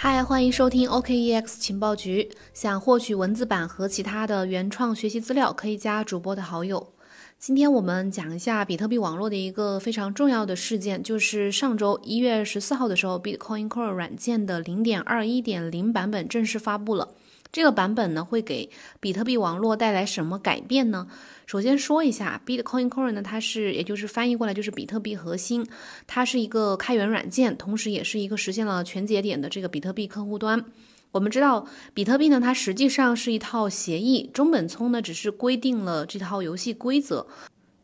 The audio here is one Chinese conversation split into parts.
嗨，欢迎收听 OKEX 情报局。想获取文字版和其他的原创学习资料，可以加主播的好友。今天我们讲一下比特币网络的一个非常重要的事件，就是上周一月十四号的时候，Bitcoin Core 软件的零点二一点零版本正式发布了。这个版本呢，会给比特币网络带来什么改变呢？首先说一下，Bitcoin Core 呢，它是也就是翻译过来就是比特币核心，它是一个开源软件，同时也是一个实现了全节点的这个比特币客户端。我们知道，比特币呢，它实际上是一套协议，中本聪呢只是规定了这套游戏规则。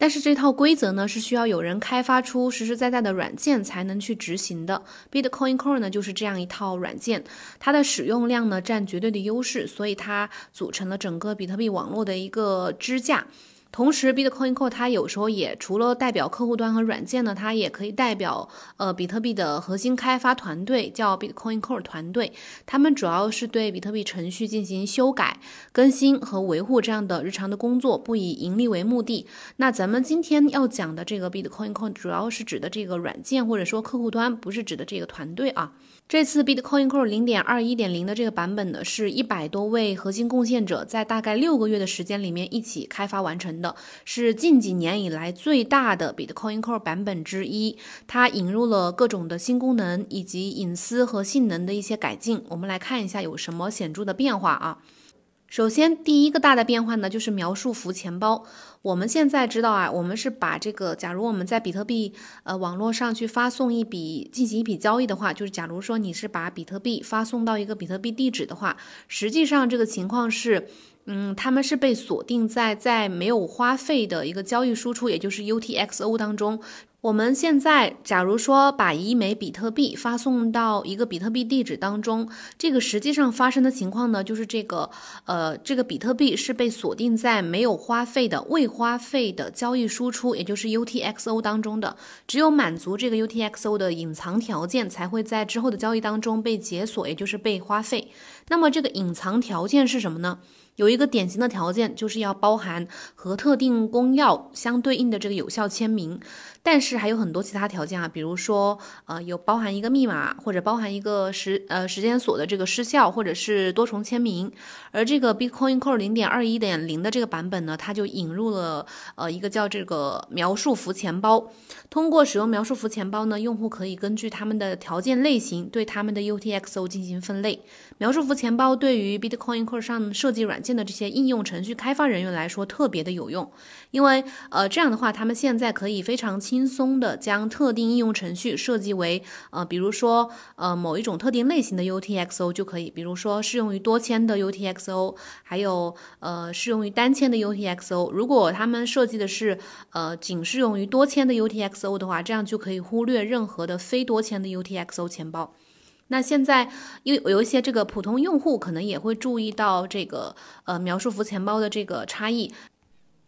但是这套规则呢，是需要有人开发出实实在在的软件才能去执行的。Bitcoin Core 呢，就是这样一套软件，它的使用量呢占绝对的优势，所以它组成了整个比特币网络的一个支架。同时，Bitcoin Core 它有时候也除了代表客户端和软件呢，它也可以代表呃比特币的核心开发团队，叫 Bitcoin Core 团队。他们主要是对比特币程序进行修改、更新和维护这样的日常的工作，不以盈利为目的。那咱们今天要讲的这个 Bitcoin Core 主要是指的这个软件或者说客户端，不是指的这个团队啊。这次 Bitcoin Core 零点二一点零的这个版本呢，是一百多位核心贡献者在大概六个月的时间里面一起开发完成的，是近几年以来最大的 Bitcoin Core 版本之一。它引入了各种的新功能以及隐私和性能的一些改进。我们来看一下有什么显著的变化啊。首先，第一个大的变化呢，就是描述符钱包。我们现在知道啊，我们是把这个，假如我们在比特币呃网络上去发送一笔进行一笔交易的话，就是假如说你是把比特币发送到一个比特币地址的话，实际上这个情况是，嗯，他们是被锁定在在没有花费的一个交易输出，也就是 UTXO 当中。我们现在，假如说把一枚比特币发送到一个比特币地址当中，这个实际上发生的情况呢，就是这个，呃，这个比特币是被锁定在没有花费的未花费的交易输出，也就是 UTXO 当中的。只有满足这个 UTXO 的隐藏条件，才会在之后的交易当中被解锁，也就是被花费。那么这个隐藏条件是什么呢？有一个典型的条件，就是要包含和特定公钥相对应的这个有效签名，但是是还有很多其他条件啊，比如说，呃，有包含一个密码，或者包含一个时呃时间锁的这个失效，或者是多重签名。而这个 Bitcoin Core 零点二一点零的这个版本呢，它就引入了呃一个叫这个描述符钱包。通过使用描述符钱包呢，用户可以根据他们的条件类型对他们的 UTXO 进行分类。描述符钱包对于 Bitcoin Core 上设计软件的这些应用程序开发人员来说特别的有用，因为呃这样的话，他们现在可以非常轻松松的将特定应用程序设计为呃比如说呃某一种特定类型的 UTXO 就可以，比如说适用于多签的 UTXO，还有呃适用于单签的 UTXO。如果他们设计的是呃仅适用于多签的 UTXO 的话，这样就可以忽略任何的非多签的 UTXO 钱包。那现在，因为有一些这个普通用户可能也会注意到这个呃描述符钱包的这个差异，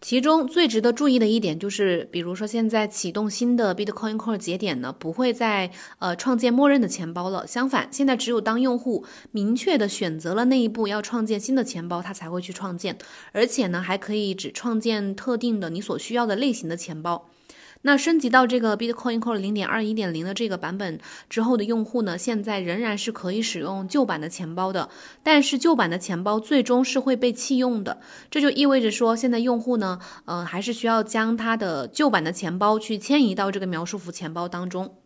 其中最值得注意的一点就是，比如说现在启动新的 Bitcoin Core 节点呢，不会再呃创建默认的钱包了，相反，现在只有当用户明确的选择了那一步要创建新的钱包，他才会去创建，而且呢还可以只创建特定的你所需要的类型的钱包。那升级到这个 Bitcoin Core 零点二一点零的这个版本之后的用户呢，现在仍然是可以使用旧版的钱包的，但是旧版的钱包最终是会被弃用的。这就意味着说，现在用户呢，呃，还是需要将他的旧版的钱包去迁移到这个描述符钱包当中。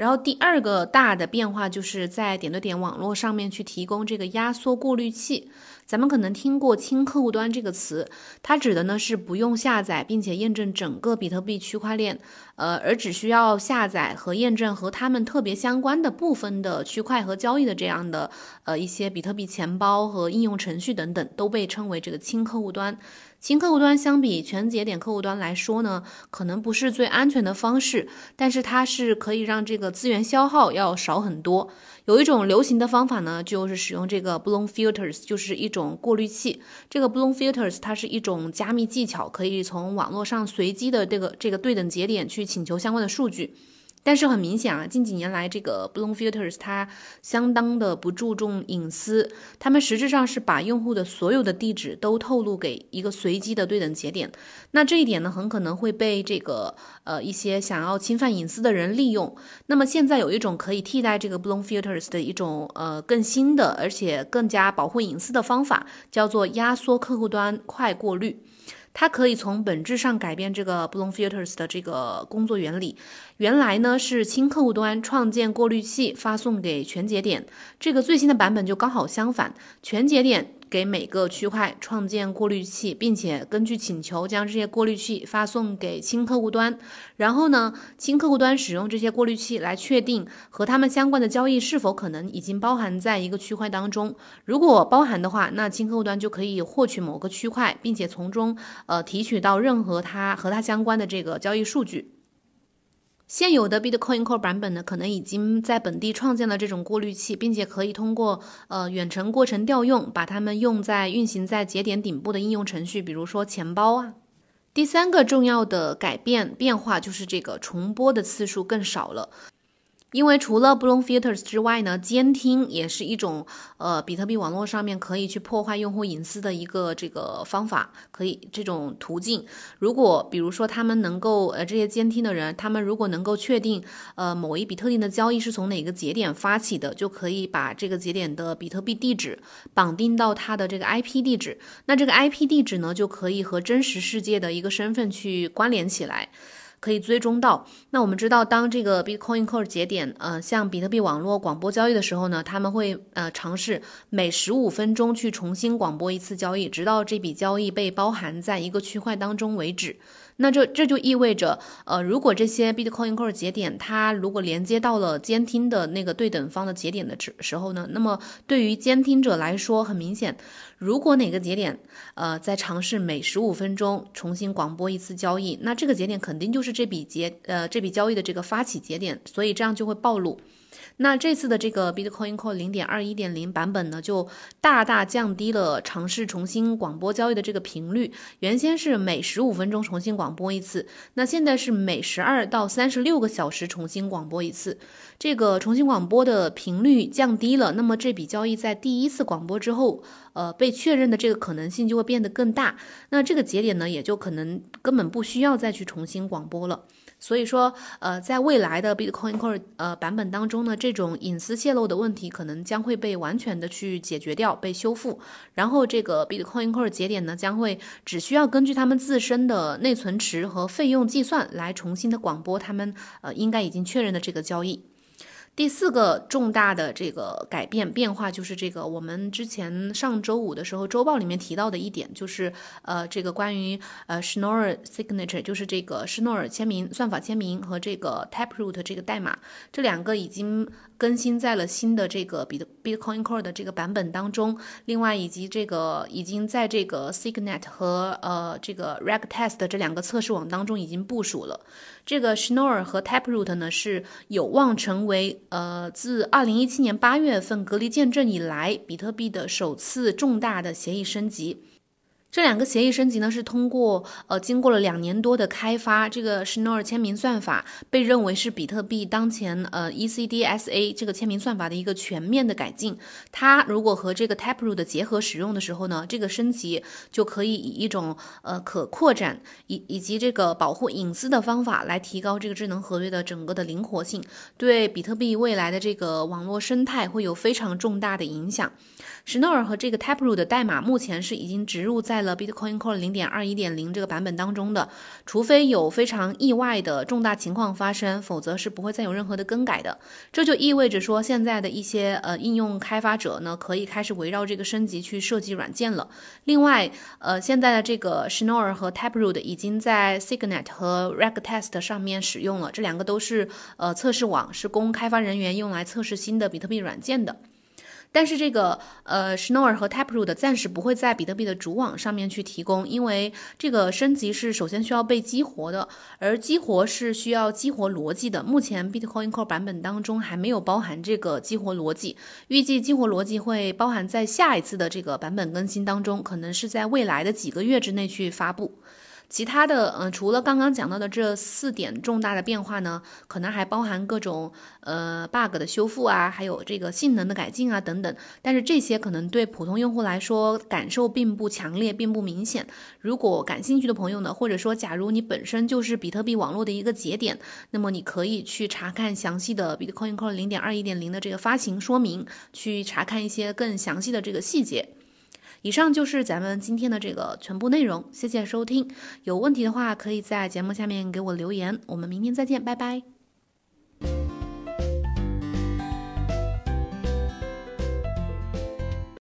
然后第二个大的变化就是在点对点网络上面去提供这个压缩过滤器。咱们可能听过“轻客户端”这个词，它指的呢是不用下载并且验证整个比特币区块链，呃，而只需要下载和验证和他们特别相关的部分的区块和交易的这样的呃一些比特币钱包和应用程序等等，都被称为这个轻客户端。新客户端相比全节点客户端来说呢，可能不是最安全的方式，但是它是可以让这个资源消耗要少很多。有一种流行的方法呢，就是使用这个 Bloom Filters，就是一种过滤器。这个 Bloom Filters 它是一种加密技巧，可以从网络上随机的这个这个对等节点去请求相关的数据。但是很明显啊，近几年来这个 Bloom Filters 它相当的不注重隐私，他们实质上是把用户的所有的地址都透露给一个随机的对等节点。那这一点呢，很可能会被这个呃一些想要侵犯隐私的人利用。那么现在有一种可以替代这个 Bloom Filters 的一种呃更新的而且更加保护隐私的方法，叫做压缩客户端快过滤。它可以从本质上改变这个 Bloom Filters 的这个工作原理。原来呢是轻客户端创建过滤器发送给全节点，这个最新的版本就刚好相反，全节点。给每个区块创建过滤器，并且根据请求将这些过滤器发送给新客户端。然后呢，新客户端使用这些过滤器来确定和他们相关的交易是否可能已经包含在一个区块当中。如果包含的话，那新客户端就可以获取某个区块，并且从中呃提取到任何它和它相关的这个交易数据。现有的 Bitcoin Core 版本呢，可能已经在本地创建了这种过滤器，并且可以通过呃远程过程调用，把它们用在运行在节点顶部的应用程序，比如说钱包啊。第三个重要的改变变化就是这个重播的次数更少了。因为除了 Bloom Filters 之外呢，监听也是一种呃比特币网络上面可以去破坏用户隐私的一个这个方法，可以这种途径。如果比如说他们能够呃这些监听的人，他们如果能够确定呃某一笔特定的交易是从哪个节点发起的，就可以把这个节点的比特币地址绑定到它的这个 IP 地址。那这个 IP 地址呢，就可以和真实世界的一个身份去关联起来。可以追踪到。那我们知道，当这个 Bitcoin Core 节点，呃，向比特币网络广播交易的时候呢，他们会呃尝试每十五分钟去重新广播一次交易，直到这笔交易被包含在一个区块当中为止。那这这就意味着，呃，如果这些 Bitcoin Core 节点它如果连接到了监听的那个对等方的节点的时时候呢，那么对于监听者来说，很明显，如果哪个节点，呃，在尝试每十五分钟重新广播一次交易，那这个节点肯定就是这笔节，呃，这笔交易的这个发起节点，所以这样就会暴露。那这次的这个 Bitcoin Core 零点二一点零版本呢，就大大降低了尝试重新广播交易的这个频率。原先是每十五分钟重新广播一次，那现在是每十二到三十六个小时重新广播一次。这个重新广播的频率降低了，那么这笔交易在第一次广播之后，呃，被确认的这个可能性就会变得更大。那这个节点呢，也就可能根本不需要再去重新广播了。所以说，呃，在未来的 Bitcoin Core 呃版本当中呢，这种隐私泄露的问题可能将会被完全的去解决掉，被修复。然后这个 Bitcoin Core 节点呢，将会只需要根据他们自身的内存池和费用计算来重新的广播他们呃应该已经确认的这个交易。第四个重大的这个改变变化就是这个，我们之前上周五的时候周报里面提到的一点，就是呃，这个关于呃 Schnorr signature，就是这个施诺尔签名算法签名和这个 Taproot 这个代码，这两个已经。更新在了新的这个 Bit Bitcoin Core 的这个版本当中，另外以及这个已经在这个 Signet 和呃这个 Regtest 这两个测试网当中已经部署了。这个 Schnorr 和 Taproot 呢是有望成为呃自二零一七年八月份隔离见证以来，比特币的首次重大的协议升级。这两个协议升级呢，是通过呃经过了两年多的开发，这个 Schnorr 签名算法被认为是比特币当前呃 ECDSA 这个签名算法的一个全面的改进。它如果和这个 Taproot 结合使用的时候呢，这个升级就可以以一种呃可扩展以以及这个保护隐私的方法来提高这个智能合约的整个的灵活性，对比特币未来的这个网络生态会有非常重大的影响。Schnorr 和这个 Taproot 的代码目前是已经植入在了 Bitcoin Core 零点二一点零这个版本当中的，除非有非常意外的重大情况发生，否则是不会再有任何的更改的。这就意味着说，现在的一些呃应用开发者呢，可以开始围绕这个升级去设计软件了。另外，呃，现在的这个 Schnorr 和 Taproot 已经在 Signet 和 Regtest 上面使用了，这两个都是呃测试网，是供开发人员用来测试新的比特币软件的。但是这个呃，Schnorr 和 Taproot 暂时不会在比特币的主网上面去提供，因为这个升级是首先需要被激活的，而激活是需要激活逻辑的。目前 Bitcoin Core 版本当中还没有包含这个激活逻辑，预计激活逻辑会包含在下一次的这个版本更新当中，可能是在未来的几个月之内去发布。其他的，嗯，除了刚刚讲到的这四点重大的变化呢，可能还包含各种呃 bug 的修复啊，还有这个性能的改进啊等等。但是这些可能对普通用户来说感受并不强烈，并不明显。如果感兴趣的朋友呢，或者说假如你本身就是比特币网络的一个节点，那么你可以去查看详细的 Bitcoin Core 零点二一点零的这个发行说明，去查看一些更详细的这个细节。以上就是咱们今天的这个全部内容，谢谢收听。有问题的话，可以在节目下面给我留言。我们明天再见，拜拜。